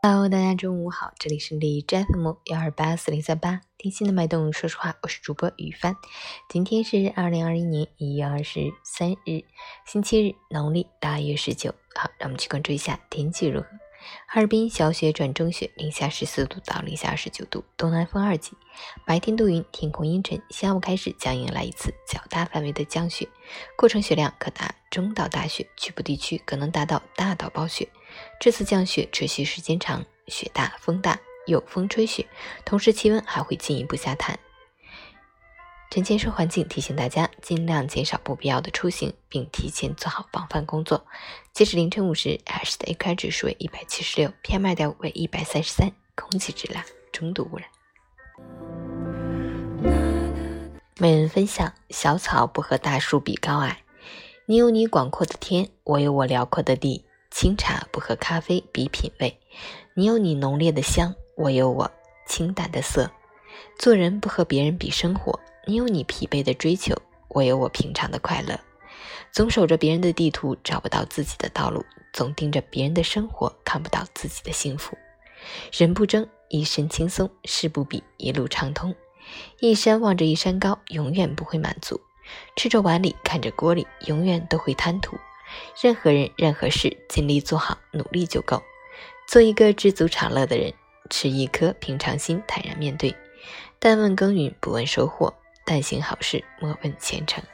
Hello，大家中午好，这里是李斋 FM 幺二八四零三八，听心的脉动。说实话，我是主播雨帆。今天是二零二一年一月二十三日，星期日，农历腊月十九。好，让我们去关注一下天气如何。哈尔滨小雪转中雪，零下十四度到零下二十九度，东南风二级。白天多云，天空阴沉，下午开始将迎来一次较大范围的降雪，过程雪量可达中到大雪，局部地区可能达到大到暴雪。这次降雪持续时间长，雪大风大，有风吹雪，同时气温还会进一步下探。陈建设环境提醒大家，尽量减少不必要的出行，并提前做好防范工作。截止凌晨五时，海市的 AQI 指数为一百七十六，PM 二点五为一百三十三，空气质量中度污染。每人分享：小草不和大树比高矮，你有你广阔的天，我有我辽阔的地；清茶不和咖啡比品味，你有你浓烈的香，我有我清淡的色。做人不和别人比生活。你有你疲惫的追求，我有我平常的快乐。总守着别人的地图，找不到自己的道路；总盯着别人的生活，看不到自己的幸福。人不争，一身轻松；事不比，一路畅通。一山望着一山高，永远不会满足；吃着碗里，看着锅里，永远都会贪图。任何人，任何事，尽力做好，努力就够。做一个知足常乐的人，持一颗平常心，坦然面对。但问耕耘，不问收获。但行好事，莫问前程。